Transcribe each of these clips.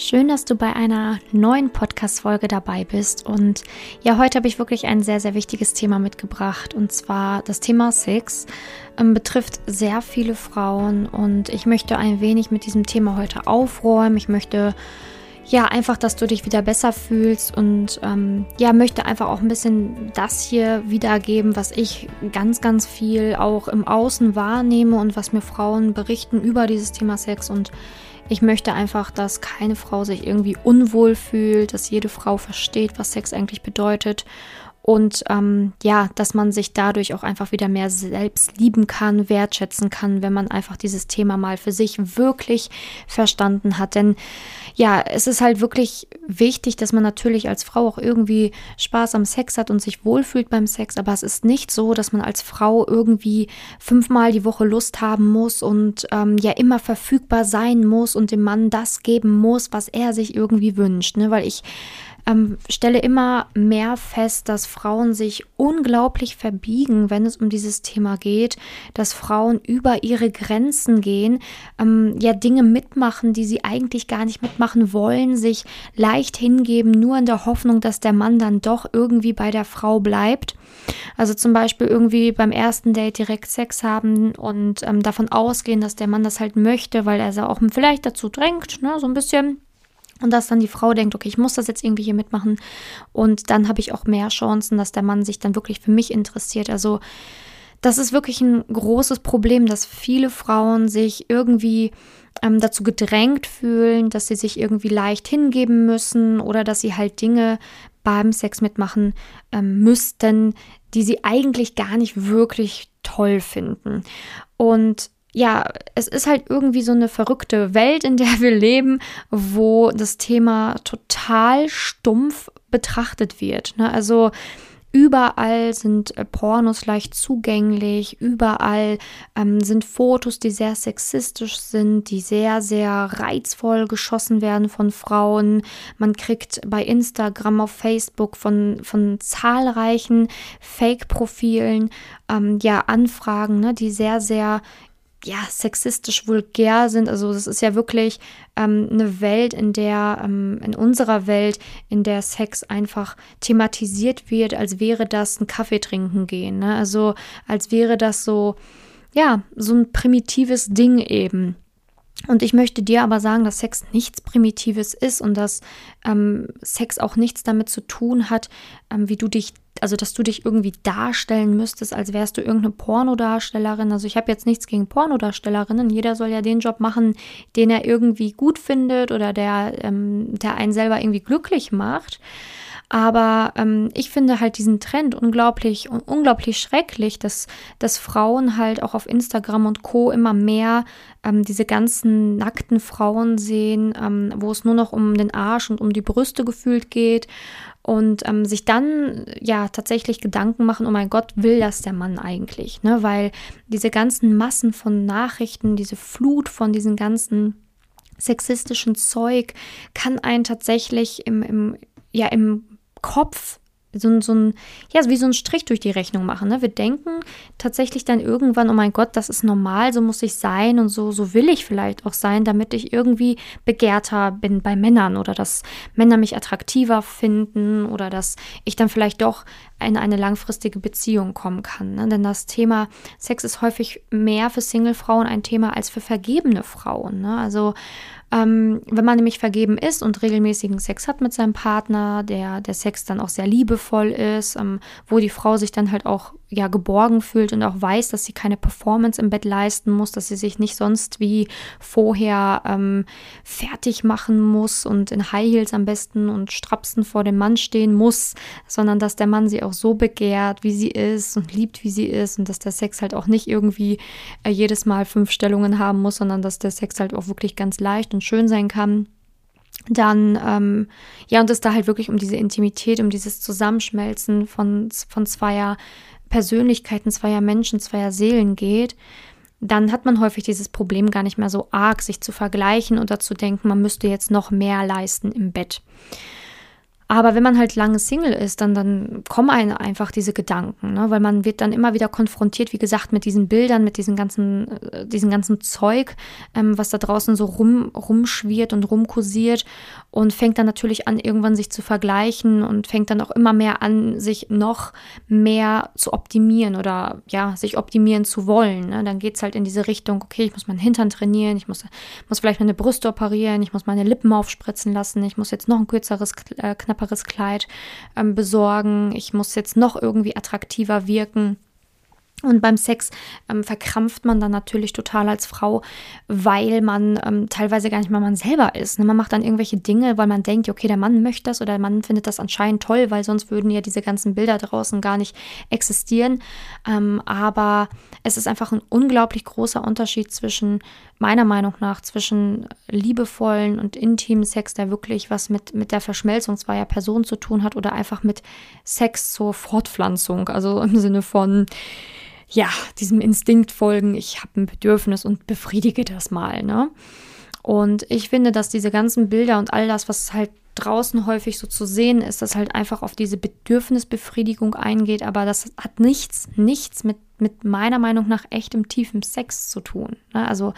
Schön, dass du bei einer neuen Podcast-Folge dabei bist. Und ja, heute habe ich wirklich ein sehr, sehr wichtiges Thema mitgebracht. Und zwar das Thema Sex ähm, betrifft sehr viele Frauen. Und ich möchte ein wenig mit diesem Thema heute aufräumen. Ich möchte ja einfach, dass du dich wieder besser fühlst und ähm, ja, möchte einfach auch ein bisschen das hier wiedergeben, was ich ganz, ganz viel auch im Außen wahrnehme und was mir Frauen berichten über dieses Thema Sex und ich möchte einfach, dass keine Frau sich irgendwie unwohl fühlt, dass jede Frau versteht, was Sex eigentlich bedeutet und ähm, ja, dass man sich dadurch auch einfach wieder mehr selbst lieben kann, wertschätzen kann, wenn man einfach dieses Thema mal für sich wirklich verstanden hat. Denn ja, es ist halt wirklich wichtig, dass man natürlich als Frau auch irgendwie Spaß am Sex hat und sich wohlfühlt beim Sex, aber es ist nicht so, dass man als Frau irgendwie fünfmal die Woche Lust haben muss und ähm, ja immer verfügbar sein muss und dem Mann das geben muss, was er sich irgendwie wünscht. Ne? Weil ich ähm, stelle immer mehr fest, dass Frauen sich unglaublich verbiegen, wenn es um dieses Thema geht, dass Frauen über ihre Grenzen gehen, ähm, ja Dinge mitmachen, die sie eigentlich gar nicht mitmachen wollen, sich leicht hingeben, nur in der Hoffnung, dass der Mann dann doch irgendwie bei der Frau bleibt. Also zum Beispiel irgendwie beim ersten Date direkt Sex haben und ähm, davon ausgehen, dass der Mann das halt möchte, weil er sie auch vielleicht dazu drängt, ne, so ein bisschen. Und dass dann die Frau denkt, okay, ich muss das jetzt irgendwie hier mitmachen. Und dann habe ich auch mehr Chancen, dass der Mann sich dann wirklich für mich interessiert. Also das ist wirklich ein großes Problem, dass viele Frauen sich irgendwie ähm, dazu gedrängt fühlen, dass sie sich irgendwie leicht hingeben müssen oder dass sie halt Dinge beim Sex mitmachen ähm, müssten, die sie eigentlich gar nicht wirklich toll finden. Und ja, es ist halt irgendwie so eine verrückte Welt, in der wir leben, wo das Thema total stumpf betrachtet wird. Ne? Also Überall sind äh, Pornos leicht zugänglich, überall ähm, sind Fotos, die sehr sexistisch sind, die sehr, sehr reizvoll geschossen werden von Frauen. Man kriegt bei Instagram, auf Facebook von, von zahlreichen Fake-Profilen ähm, ja Anfragen, ne, die sehr, sehr ja, sexistisch vulgär sind. Also das ist ja wirklich ähm, eine Welt, in der, ähm, in unserer Welt, in der Sex einfach thematisiert wird, als wäre das ein Kaffee trinken gehen. Ne? Also als wäre das so, ja, so ein primitives Ding eben. Und ich möchte dir aber sagen, dass Sex nichts Primitives ist und dass ähm, Sex auch nichts damit zu tun hat, ähm, wie du dich also dass du dich irgendwie darstellen müsstest, als wärst du irgendeine Pornodarstellerin. Also ich habe jetzt nichts gegen Pornodarstellerinnen. Jeder soll ja den Job machen, den er irgendwie gut findet oder der, ähm, der einen selber irgendwie glücklich macht. Aber ähm, ich finde halt diesen Trend unglaublich, unglaublich schrecklich, dass, dass Frauen halt auch auf Instagram und Co. immer mehr ähm, diese ganzen nackten Frauen sehen, ähm, wo es nur noch um den Arsch und um die Brüste gefühlt geht und ähm, sich dann ja tatsächlich Gedanken machen, oh mein Gott, will das der Mann eigentlich? Ne? Weil diese ganzen Massen von Nachrichten, diese Flut von diesen ganzen sexistischen Zeug kann einen tatsächlich im, im, ja, im Kopf so, so ein, ja, wie so ein Strich durch die Rechnung machen. Ne? Wir denken tatsächlich dann irgendwann, oh mein Gott, das ist normal, so muss ich sein und so, so will ich vielleicht auch sein, damit ich irgendwie begehrter bin bei Männern oder dass Männer mich attraktiver finden oder dass ich dann vielleicht doch in eine langfristige Beziehung kommen kann. Ne? Denn das Thema Sex ist häufig mehr für Single-Frauen ein Thema als für vergebene Frauen. Ne? Also ähm, wenn man nämlich vergeben ist und regelmäßigen Sex hat mit seinem Partner, der der Sex dann auch sehr liebevoll ist, ähm, wo die Frau sich dann halt auch ja geborgen fühlt und auch weiß, dass sie keine Performance im Bett leisten muss, dass sie sich nicht sonst wie vorher ähm, fertig machen muss und in High Heels am besten und Strapsen vor dem Mann stehen muss, sondern dass der Mann sie auch so begehrt, wie sie ist und liebt, wie sie ist und dass der Sex halt auch nicht irgendwie äh, jedes Mal fünf Stellungen haben muss, sondern dass der Sex halt auch wirklich ganz leicht und schön sein kann. Dann, ähm, ja, und es da halt wirklich um diese Intimität, um dieses Zusammenschmelzen von, von zweier Persönlichkeiten zweier Menschen, zweier Seelen geht, dann hat man häufig dieses Problem gar nicht mehr so arg, sich zu vergleichen oder zu denken, man müsste jetzt noch mehr leisten im Bett. Aber wenn man halt lange Single ist, dann, dann kommen einem einfach diese Gedanken, ne? weil man wird dann immer wieder konfrontiert, wie gesagt, mit diesen Bildern, mit diesem ganzen, äh, diesem ganzen Zeug, ähm, was da draußen so rum, rumschwirrt und rumkursiert und fängt dann natürlich an, irgendwann sich zu vergleichen und fängt dann auch immer mehr an, sich noch mehr zu optimieren oder ja, sich optimieren zu wollen. Ne? Dann geht es halt in diese Richtung, okay, ich muss meinen Hintern trainieren, ich muss, muss vielleicht meine Brüste operieren, ich muss meine Lippen aufspritzen lassen, ich muss jetzt noch ein kürzeres, äh, knapperes Kleid ähm, besorgen, ich muss jetzt noch irgendwie attraktiver wirken. Und beim Sex ähm, verkrampft man dann natürlich total als Frau, weil man ähm, teilweise gar nicht mehr man selber ist. Ne? Man macht dann irgendwelche Dinge, weil man denkt, okay, der Mann möchte das oder der Mann findet das anscheinend toll, weil sonst würden ja diese ganzen Bilder draußen gar nicht existieren. Ähm, aber es ist einfach ein unglaublich großer Unterschied zwischen, meiner Meinung nach, zwischen liebevollen und intimen Sex, der wirklich was mit, mit der Verschmelzung zweier Personen zu tun hat oder einfach mit Sex zur Fortpflanzung. Also im Sinne von, ja, diesem Instinkt folgen, ich habe ein Bedürfnis und befriedige das mal, ne? Und ich finde, dass diese ganzen Bilder und all das, was halt draußen häufig so zu sehen ist, das halt einfach auf diese Bedürfnisbefriedigung eingeht, aber das hat nichts, nichts mit, mit meiner Meinung nach echtem tiefen Sex zu tun. Ne? Also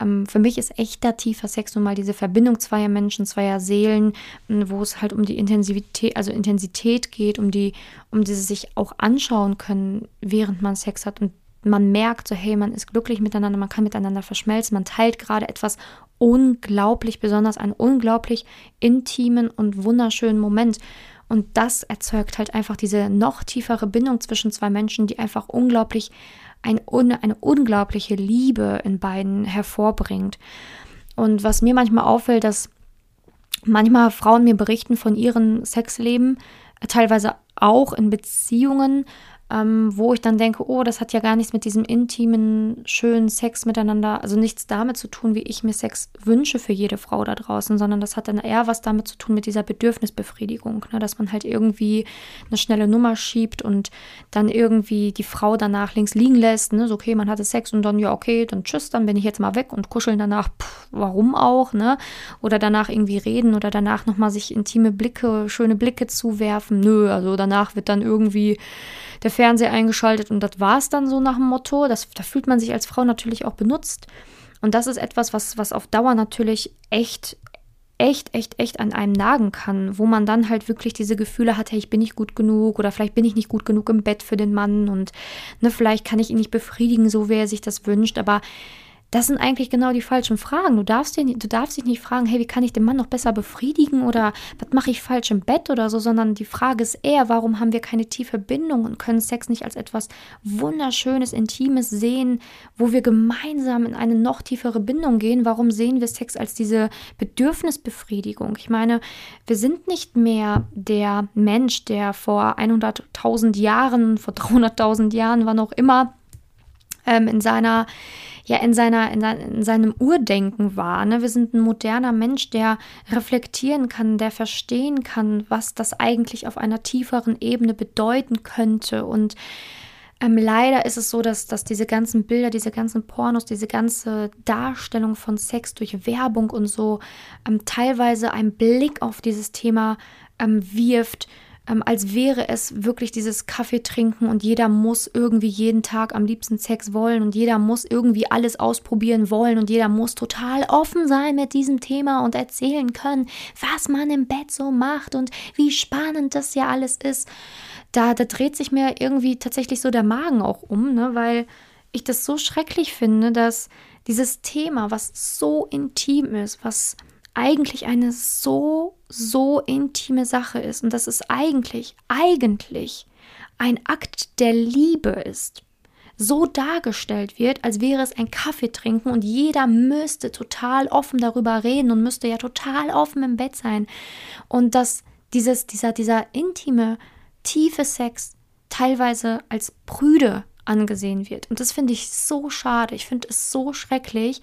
ähm, für mich ist echter tiefer Sex nun mal diese Verbindung zweier Menschen, zweier Seelen, wo es halt um die Intensivität, also Intensität geht, um die, um die sie sich auch anschauen können, während man Sex hat und man merkt so, hey, man ist glücklich miteinander, man kann miteinander verschmelzen, man teilt gerade etwas unglaublich besonders, einen unglaublich intimen und wunderschönen Moment. Und das erzeugt halt einfach diese noch tiefere Bindung zwischen zwei Menschen, die einfach unglaublich ein, eine unglaubliche Liebe in beiden hervorbringt. Und was mir manchmal auffällt, dass manchmal Frauen mir berichten von ihrem Sexleben, teilweise auch in Beziehungen, ähm, wo ich dann denke, oh, das hat ja gar nichts mit diesem intimen, schönen Sex miteinander, also nichts damit zu tun, wie ich mir Sex wünsche für jede Frau da draußen, sondern das hat dann eher was damit zu tun mit dieser Bedürfnisbefriedigung, ne? dass man halt irgendwie eine schnelle Nummer schiebt und dann irgendwie die Frau danach links liegen lässt, ne? so okay, man hatte Sex und dann, ja, okay, dann tschüss, dann bin ich jetzt mal weg und kuscheln danach, pff, warum auch, ne? Oder danach irgendwie reden oder danach nochmal sich intime Blicke, schöne Blicke zuwerfen, nö, also danach wird dann irgendwie der Fernseher eingeschaltet und das war es dann so nach dem Motto. Das, da fühlt man sich als Frau natürlich auch benutzt. Und das ist etwas, was, was auf Dauer natürlich echt, echt, echt, echt an einem nagen kann, wo man dann halt wirklich diese Gefühle hat, hey, ich bin nicht gut genug oder vielleicht bin ich nicht gut genug im Bett für den Mann und ne, vielleicht kann ich ihn nicht befriedigen, so wie er sich das wünscht, aber das sind eigentlich genau die falschen Fragen. Du darfst, dir, du darfst dich nicht fragen, hey, wie kann ich den Mann noch besser befriedigen oder was mache ich falsch im Bett oder so, sondern die Frage ist eher, warum haben wir keine tiefe Bindung und können Sex nicht als etwas Wunderschönes, Intimes sehen, wo wir gemeinsam in eine noch tiefere Bindung gehen? Warum sehen wir Sex als diese Bedürfnisbefriedigung? Ich meine, wir sind nicht mehr der Mensch, der vor 100.000 Jahren, vor 300.000 Jahren, wann auch immer, ähm, in seiner ja in seiner, in, in seinem Urdenken war. Ne? Wir sind ein moderner Mensch, der reflektieren kann, der verstehen kann, was das eigentlich auf einer tieferen Ebene bedeuten könnte. Und ähm, leider ist es so, dass, dass diese ganzen Bilder, diese ganzen Pornos, diese ganze Darstellung von Sex durch Werbung und so ähm, teilweise einen Blick auf dieses Thema ähm, wirft, ähm, als wäre es wirklich dieses Kaffee trinken und jeder muss irgendwie jeden Tag am liebsten Sex wollen und jeder muss irgendwie alles ausprobieren wollen und jeder muss total offen sein mit diesem Thema und erzählen können, was man im Bett so macht und wie spannend das ja alles ist. Da, da dreht sich mir irgendwie tatsächlich so der Magen auch um, ne, weil ich das so schrecklich finde, dass dieses Thema, was so intim ist, was eigentlich eine so, so intime Sache ist und dass es eigentlich, eigentlich ein Akt der Liebe ist, so dargestellt wird, als wäre es ein Kaffee trinken und jeder müsste total offen darüber reden und müsste ja total offen im Bett sein. Und dass dieses, dieser, dieser intime, tiefe Sex teilweise als prüde angesehen wird. Und das finde ich so schade. Ich finde es so schrecklich.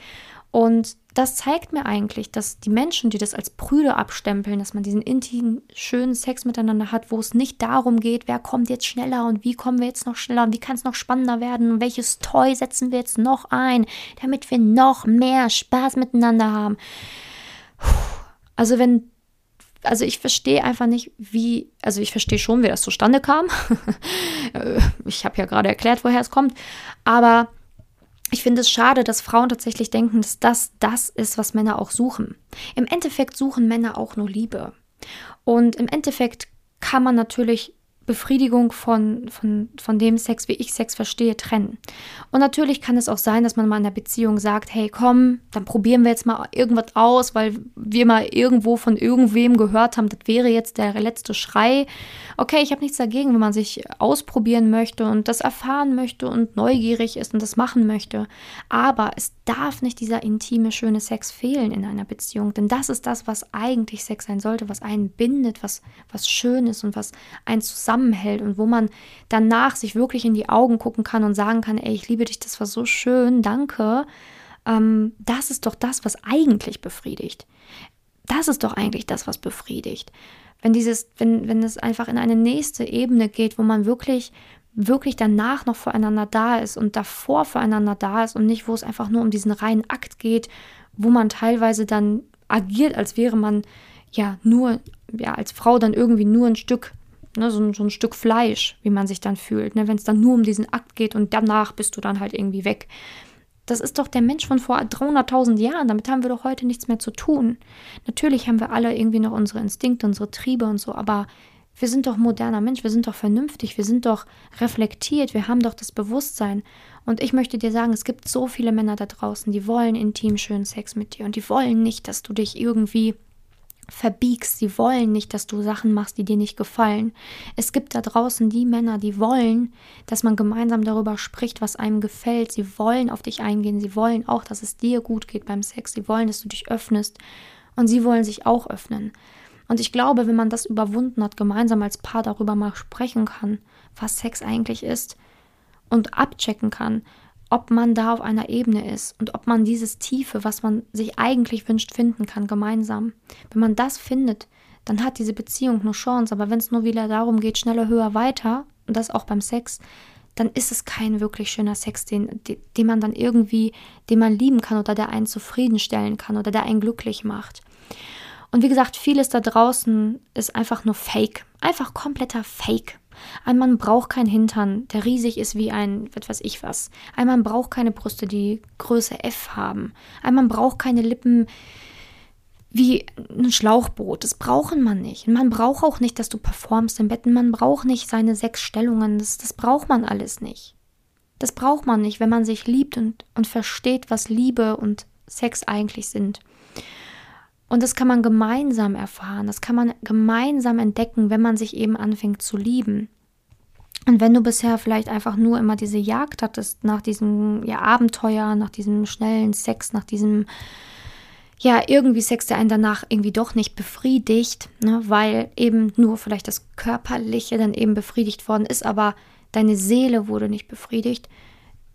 Und das zeigt mir eigentlich, dass die Menschen, die das als Brüder abstempeln, dass man diesen intimen, schönen Sex miteinander hat, wo es nicht darum geht, wer kommt jetzt schneller und wie kommen wir jetzt noch schneller und wie kann es noch spannender werden und welches Toy setzen wir jetzt noch ein, damit wir noch mehr Spaß miteinander haben. Also wenn also ich verstehe einfach nicht, wie, also ich verstehe schon, wie das zustande kam. ich habe ja gerade erklärt, woher es kommt, aber ich finde es schade, dass Frauen tatsächlich denken, dass das das ist, was Männer auch suchen. Im Endeffekt suchen Männer auch nur Liebe. Und im Endeffekt kann man natürlich Befriedigung von, von, von dem Sex, wie ich Sex verstehe, trennen. Und natürlich kann es auch sein, dass man mal in der Beziehung sagt, hey, komm, dann probieren wir jetzt mal irgendwas aus, weil wir mal irgendwo von irgendwem gehört haben, das wäre jetzt der letzte Schrei. Okay, ich habe nichts dagegen, wenn man sich ausprobieren möchte und das erfahren möchte und neugierig ist und das machen möchte. Aber es darf nicht dieser intime, schöne Sex fehlen in einer Beziehung, denn das ist das, was eigentlich Sex sein sollte, was einen bindet, was, was schön ist und was einen zusammen zusammenhält und wo man danach sich wirklich in die Augen gucken kann und sagen kann, ey, ich liebe dich, das war so schön, danke. Ähm, das ist doch das, was eigentlich befriedigt. Das ist doch eigentlich das, was befriedigt. Wenn dieses, wenn, wenn es einfach in eine nächste Ebene geht, wo man wirklich wirklich danach noch füreinander da ist und davor füreinander da ist und nicht, wo es einfach nur um diesen reinen Akt geht, wo man teilweise dann agiert, als wäre man ja nur, ja, als Frau dann irgendwie nur ein Stück ne, so, so, ein Stück Fleisch, wie man sich dann fühlt, ne, wenn es dann nur um diesen Akt geht und danach bist du dann halt irgendwie weg. Das ist doch der Mensch von vor 300.000 Jahren. Damit haben wir doch heute nichts mehr zu tun. Natürlich haben wir alle irgendwie noch unsere Instinkte, unsere Triebe und so, aber wir sind doch moderner Mensch, wir sind doch vernünftig, wir sind doch reflektiert, wir haben doch das Bewusstsein. Und ich möchte dir sagen, es gibt so viele Männer da draußen, die wollen intim schönen Sex mit dir und die wollen nicht, dass du dich irgendwie verbiegst. Sie wollen nicht, dass du Sachen machst, die dir nicht gefallen. Es gibt da draußen die Männer, die wollen, dass man gemeinsam darüber spricht, was einem gefällt. Sie wollen auf dich eingehen. Sie wollen auch, dass es dir gut geht beim Sex. Sie wollen, dass du dich öffnest. Und sie wollen sich auch öffnen. Und ich glaube, wenn man das überwunden hat, gemeinsam als Paar darüber mal sprechen kann, was Sex eigentlich ist und abchecken kann, ob man da auf einer Ebene ist und ob man dieses Tiefe, was man sich eigentlich wünscht, finden kann, gemeinsam. Wenn man das findet, dann hat diese Beziehung eine Chance. Aber wenn es nur wieder darum geht, schneller, höher, weiter, und das auch beim Sex, dann ist es kein wirklich schöner Sex, den, den man dann irgendwie, den man lieben kann oder der einen zufriedenstellen kann oder der einen glücklich macht. Und wie gesagt, vieles da draußen ist einfach nur Fake. Einfach kompletter Fake. Ein Mann braucht keinen Hintern, der riesig ist wie ein, was weiß ich was. Ein Mann braucht keine Brüste, die Größe F haben. Ein Mann braucht keine Lippen wie ein Schlauchboot. Das brauchen man nicht. Man braucht auch nicht, dass du performst im Bett. Man braucht nicht seine sechs Stellungen. Das, das braucht man alles nicht. Das braucht man nicht, wenn man sich liebt und, und versteht, was Liebe und Sex eigentlich sind. Und das kann man gemeinsam erfahren, das kann man gemeinsam entdecken, wenn man sich eben anfängt zu lieben. Und wenn du bisher vielleicht einfach nur immer diese Jagd hattest nach diesem ja, Abenteuer, nach diesem schnellen Sex, nach diesem ja, irgendwie Sex, der einen danach irgendwie doch nicht befriedigt, ne, weil eben nur vielleicht das Körperliche dann eben befriedigt worden ist, aber deine Seele wurde nicht befriedigt,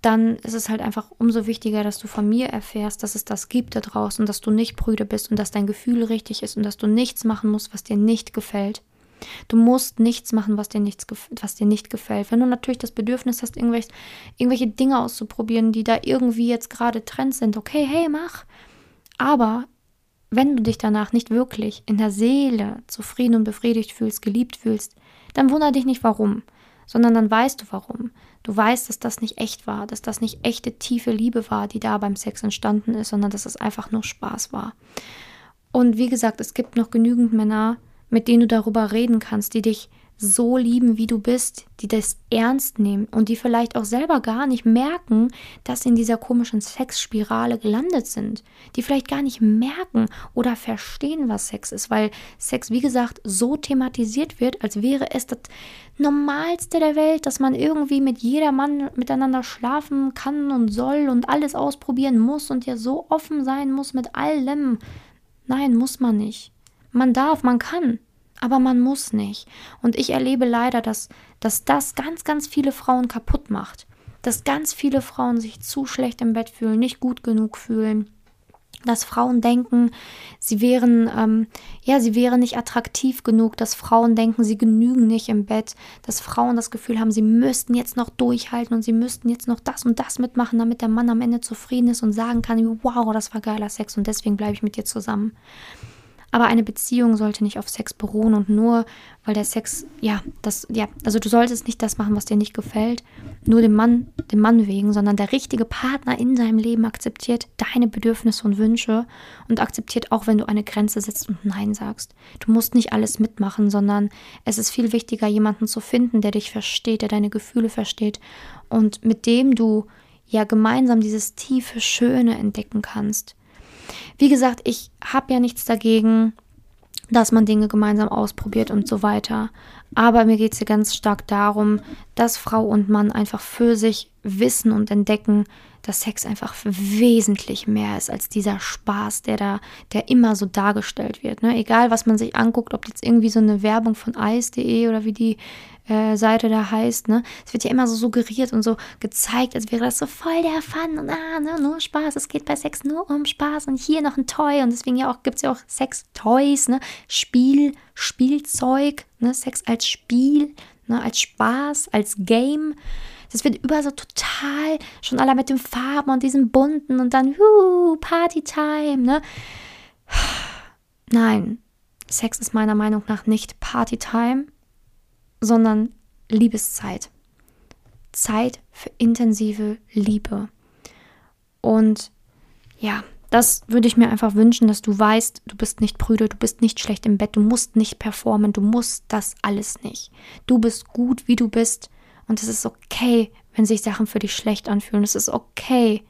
dann ist es halt einfach umso wichtiger, dass du von mir erfährst, dass es das gibt da draußen, dass du nicht prüde bist und dass dein Gefühl richtig ist und dass du nichts machen musst, was dir nicht gefällt. Du musst nichts machen, was dir, nichts, was dir nicht gefällt. Wenn du natürlich das Bedürfnis hast, irgendwelche, irgendwelche Dinge auszuprobieren, die da irgendwie jetzt gerade Trend sind, okay, hey, mach. Aber wenn du dich danach nicht wirklich in der Seele zufrieden und befriedigt fühlst, geliebt fühlst, dann wundere dich nicht warum, sondern dann weißt du warum. Du weißt, dass das nicht echt war, dass das nicht echte tiefe Liebe war, die da beim Sex entstanden ist, sondern dass es einfach nur Spaß war. Und wie gesagt, es gibt noch genügend Männer, mit denen du darüber reden kannst, die dich so lieben, wie du bist, die das ernst nehmen und die vielleicht auch selber gar nicht merken, dass sie in dieser komischen Sexspirale gelandet sind, die vielleicht gar nicht merken oder verstehen, was Sex ist, weil Sex, wie gesagt, so thematisiert wird, als wäre es das Normalste der Welt, dass man irgendwie mit jeder Mann miteinander schlafen kann und soll und alles ausprobieren muss und ja so offen sein muss mit allem. Nein, muss man nicht. Man darf, man kann. Aber man muss nicht. Und ich erlebe leider, dass, dass das ganz, ganz viele Frauen kaputt macht. Dass ganz viele Frauen sich zu schlecht im Bett fühlen, nicht gut genug fühlen. Dass Frauen denken, sie wären, ähm, ja, sie wären nicht attraktiv genug, dass Frauen denken, sie genügen nicht im Bett, dass Frauen das Gefühl haben, sie müssten jetzt noch durchhalten und sie müssten jetzt noch das und das mitmachen, damit der Mann am Ende zufrieden ist und sagen kann, wow, das war geiler Sex und deswegen bleibe ich mit dir zusammen. Aber eine Beziehung sollte nicht auf Sex beruhen und nur, weil der Sex, ja, das, ja, also du solltest nicht das machen, was dir nicht gefällt, nur dem Mann, dem Mann wegen, sondern der richtige Partner in deinem Leben akzeptiert deine Bedürfnisse und Wünsche und akzeptiert auch, wenn du eine Grenze setzt und Nein sagst. Du musst nicht alles mitmachen, sondern es ist viel wichtiger, jemanden zu finden, der dich versteht, der deine Gefühle versteht und mit dem du ja gemeinsam dieses tiefe Schöne entdecken kannst. Wie gesagt, ich habe ja nichts dagegen, dass man Dinge gemeinsam ausprobiert und so weiter. Aber mir geht es hier ganz stark darum, dass Frau und Mann einfach für sich wissen und entdecken, dass Sex einfach wesentlich mehr ist als dieser Spaß, der da, der immer so dargestellt wird. Ne? Egal, was man sich anguckt, ob jetzt irgendwie so eine Werbung von Eis.de oder wie die äh, Seite da heißt, ne? Es wird ja immer so suggeriert und so gezeigt, als wäre das so voll der Fun und ah, ne, nur Spaß. Es geht bei Sex nur um Spaß und hier noch ein Toy und deswegen ja auch gibt es ja auch Sex-Toys, ne? Spiel, Spielzeug, ne? Sex als Spiel, ne? Als Spaß, als Game. Das wird überall so total, schon alle mit den Farben und diesem bunten und dann, uh, Partytime, ne? Nein, Sex ist meiner Meinung nach nicht Partytime, sondern Liebeszeit. Zeit für intensive Liebe. Und ja, das würde ich mir einfach wünschen, dass du weißt, du bist nicht prüde, du bist nicht schlecht im Bett, du musst nicht performen, du musst das alles nicht. Du bist gut, wie du bist und es ist okay, wenn sich Sachen für dich schlecht anfühlen. Es ist okay,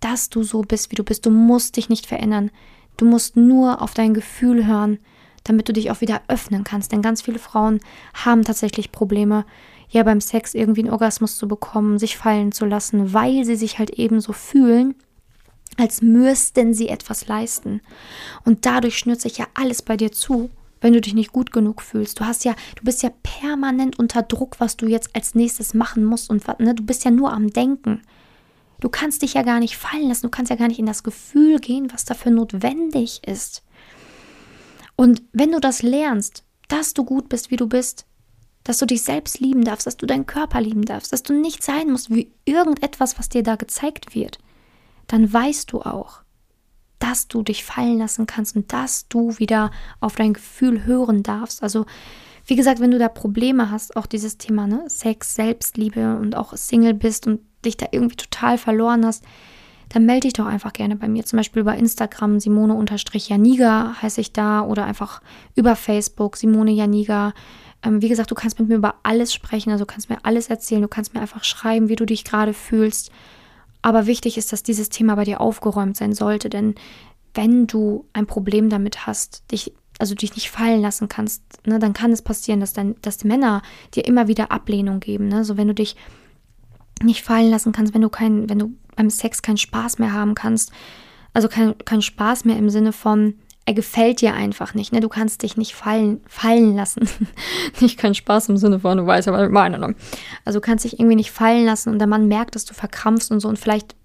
dass du so bist, wie du bist. Du musst dich nicht verändern. Du musst nur auf dein Gefühl hören damit du dich auch wieder öffnen kannst. Denn ganz viele Frauen haben tatsächlich Probleme, ja beim Sex irgendwie einen Orgasmus zu bekommen, sich fallen zu lassen, weil sie sich halt eben so fühlen, als müssten sie etwas leisten. Und dadurch schnürt sich ja alles bei dir zu, wenn du dich nicht gut genug fühlst. Du hast ja, du bist ja permanent unter Druck, was du jetzt als nächstes machen musst und ne, du bist ja nur am Denken. Du kannst dich ja gar nicht fallen lassen, du kannst ja gar nicht in das Gefühl gehen, was dafür notwendig ist. Und wenn du das lernst, dass du gut bist, wie du bist, dass du dich selbst lieben darfst, dass du deinen Körper lieben darfst, dass du nicht sein musst wie irgendetwas, was dir da gezeigt wird, dann weißt du auch, dass du dich fallen lassen kannst und dass du wieder auf dein Gefühl hören darfst. Also, wie gesagt, wenn du da Probleme hast, auch dieses Thema ne, Sex, Selbstliebe und auch Single bist und dich da irgendwie total verloren hast, dann melde dich doch einfach gerne bei mir. Zum Beispiel über Instagram Simone-Janiga heiße ich da oder einfach über Facebook Simone Janiga. Ähm, wie gesagt, du kannst mit mir über alles sprechen, also kannst mir alles erzählen, du kannst mir einfach schreiben, wie du dich gerade fühlst. Aber wichtig ist, dass dieses Thema bei dir aufgeräumt sein sollte, denn wenn du ein Problem damit hast, dich also dich nicht fallen lassen kannst, ne, dann kann es passieren, dass dann, dass Männer dir immer wieder Ablehnung geben. Ne? So wenn du dich nicht fallen lassen kannst, wenn du kein, wenn du beim Sex keinen Spaß mehr haben kannst. Also kein, kein Spaß mehr im Sinne von, er gefällt dir einfach nicht. Ne? Du kannst dich nicht fallen, fallen lassen. nicht kein Spaß im Sinne von, du weißt ja, was ich meine. Ne? Also du kannst dich irgendwie nicht fallen lassen und der Mann merkt, dass du verkrampfst und so. Und vielleicht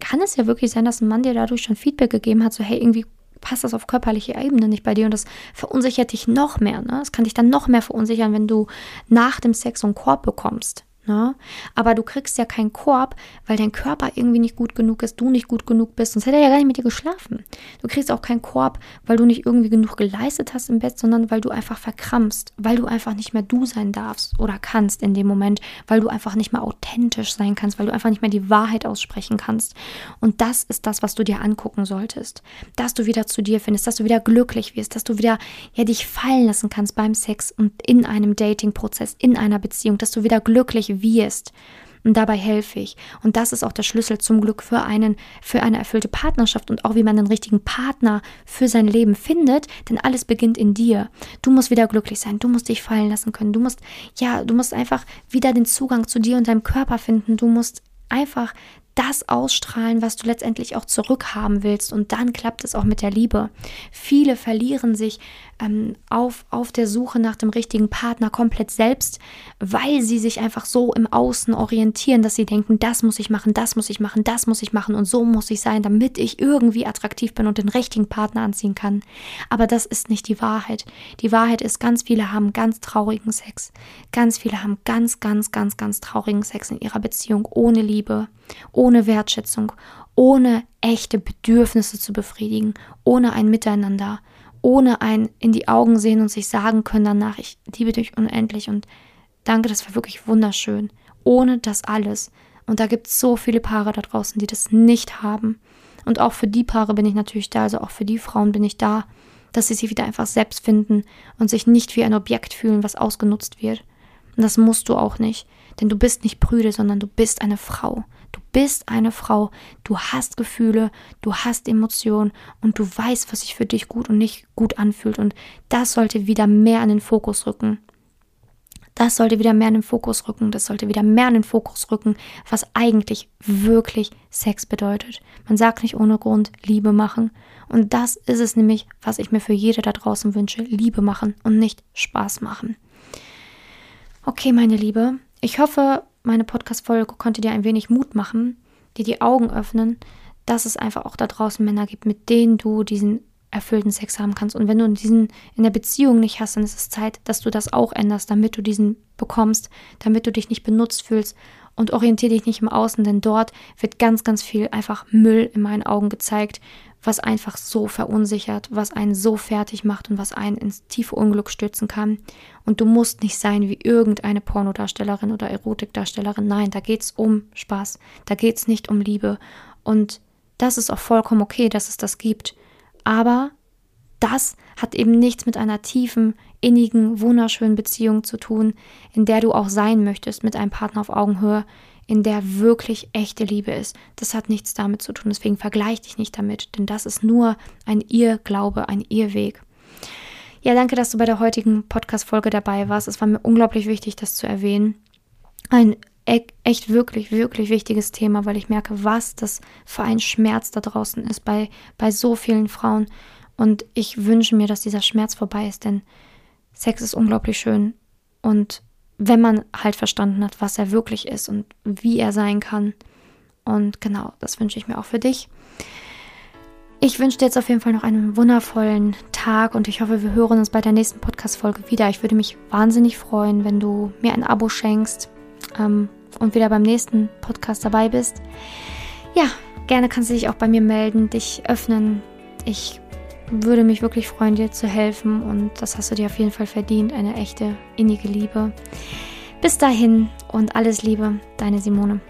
kann es ja wirklich sein, dass ein Mann dir dadurch schon Feedback gegeben hat, so hey, irgendwie passt das auf körperlicher Ebene nicht bei dir und das verunsichert dich noch mehr. Ne? Das kann dich dann noch mehr verunsichern, wenn du nach dem Sex so einen Korb bekommst. Ne? Aber du kriegst ja keinen Korb, weil dein Körper irgendwie nicht gut genug ist, du nicht gut genug bist, sonst hätte er ja gar nicht mit dir geschlafen. Du kriegst auch keinen Korb, weil du nicht irgendwie genug geleistet hast im Bett, sondern weil du einfach verkrampfst, weil du einfach nicht mehr du sein darfst oder kannst in dem Moment, weil du einfach nicht mehr authentisch sein kannst, weil du einfach nicht mehr die Wahrheit aussprechen kannst. Und das ist das, was du dir angucken solltest. Dass du wieder zu dir findest, dass du wieder glücklich wirst, dass du wieder ja dich fallen lassen kannst beim Sex und in einem Dating-Prozess, in einer Beziehung, dass du wieder glücklich wirst. Und dabei helfe ich. Und das ist auch der Schlüssel zum Glück für einen, für eine erfüllte Partnerschaft und auch wie man den richtigen Partner für sein Leben findet. Denn alles beginnt in dir. Du musst wieder glücklich sein. Du musst dich fallen lassen können. Du musst, ja, du musst einfach wieder den Zugang zu dir und deinem Körper finden. Du musst einfach das ausstrahlen, was du letztendlich auch zurückhaben willst. Und dann klappt es auch mit der Liebe. Viele verlieren sich ähm, auf, auf der Suche nach dem richtigen Partner komplett selbst, weil sie sich einfach so im Außen orientieren, dass sie denken, das muss ich machen, das muss ich machen, das muss ich machen und so muss ich sein, damit ich irgendwie attraktiv bin und den richtigen Partner anziehen kann. Aber das ist nicht die Wahrheit. Die Wahrheit ist, ganz viele haben ganz traurigen Sex. Ganz viele haben ganz, ganz, ganz, ganz traurigen Sex in ihrer Beziehung ohne Liebe, Wertschätzung, ohne echte Bedürfnisse zu befriedigen, ohne ein Miteinander ohne ein in die Augen sehen und sich sagen können danach, ich liebe dich unendlich und danke, das war wirklich wunderschön. Ohne das alles. Und da gibt es so viele Paare da draußen, die das nicht haben. Und auch für die Paare bin ich natürlich da, also auch für die Frauen bin ich da, dass sie sich wieder einfach selbst finden und sich nicht wie ein Objekt fühlen, was ausgenutzt wird. Und das musst du auch nicht, denn du bist nicht prüde, sondern du bist eine Frau. Du bist eine Frau, du hast Gefühle, du hast Emotionen und du weißt, was sich für dich gut und nicht gut anfühlt. Und das sollte wieder mehr an den Fokus rücken. Das sollte wieder mehr in den Fokus rücken. Das sollte wieder mehr in den Fokus rücken, was eigentlich wirklich Sex bedeutet. Man sagt nicht ohne Grund Liebe machen. Und das ist es nämlich, was ich mir für jede da draußen wünsche. Liebe machen und nicht Spaß machen. Okay, meine Liebe. Ich hoffe, meine Podcast-Folge konnte dir ein wenig Mut machen, dir die Augen öffnen, dass es einfach auch da draußen Männer gibt, mit denen du diesen erfüllten Sex haben kannst. Und wenn du diesen in der Beziehung nicht hast, dann ist es Zeit, dass du das auch änderst, damit du diesen bekommst, damit du dich nicht benutzt fühlst und orientiere dich nicht im Außen, denn dort wird ganz, ganz viel einfach Müll in meinen Augen gezeigt, was einfach so verunsichert, was einen so fertig macht und was einen ins tiefe Unglück stürzen kann. Und du musst nicht sein wie irgendeine Pornodarstellerin oder Erotikdarstellerin. Nein, da geht's um Spaß. Da geht's nicht um Liebe. Und das ist auch vollkommen okay, dass es das gibt. Aber das hat eben nichts mit einer tiefen, innigen, wunderschönen Beziehung zu tun, in der du auch sein möchtest mit einem Partner auf Augenhöhe, in der wirklich echte Liebe ist. Das hat nichts damit zu tun. Deswegen vergleich dich nicht damit, denn das ist nur ein Irrglaube, ein Irrweg. Ja, danke, dass du bei der heutigen Podcast-Folge dabei warst. Es war mir unglaublich wichtig, das zu erwähnen. Ein e-, echt wirklich, wirklich wichtiges Thema, weil ich merke, was das für ein Schmerz da draußen ist bei, bei so vielen Frauen. Und ich wünsche mir, dass dieser Schmerz vorbei ist, denn Sex ist unglaublich schön. Und wenn man halt verstanden hat, was er wirklich ist und wie er sein kann. Und genau, das wünsche ich mir auch für dich. Ich wünsche dir jetzt auf jeden Fall noch einen wundervollen Tag und ich hoffe, wir hören uns bei der nächsten Podcast-Folge wieder. Ich würde mich wahnsinnig freuen, wenn du mir ein Abo schenkst ähm, und wieder beim nächsten Podcast dabei bist. Ja, gerne kannst du dich auch bei mir melden, dich öffnen. Ich würde mich wirklich freuen, dir zu helfen und das hast du dir auf jeden Fall verdient, eine echte innige Liebe. Bis dahin und alles Liebe, deine Simone.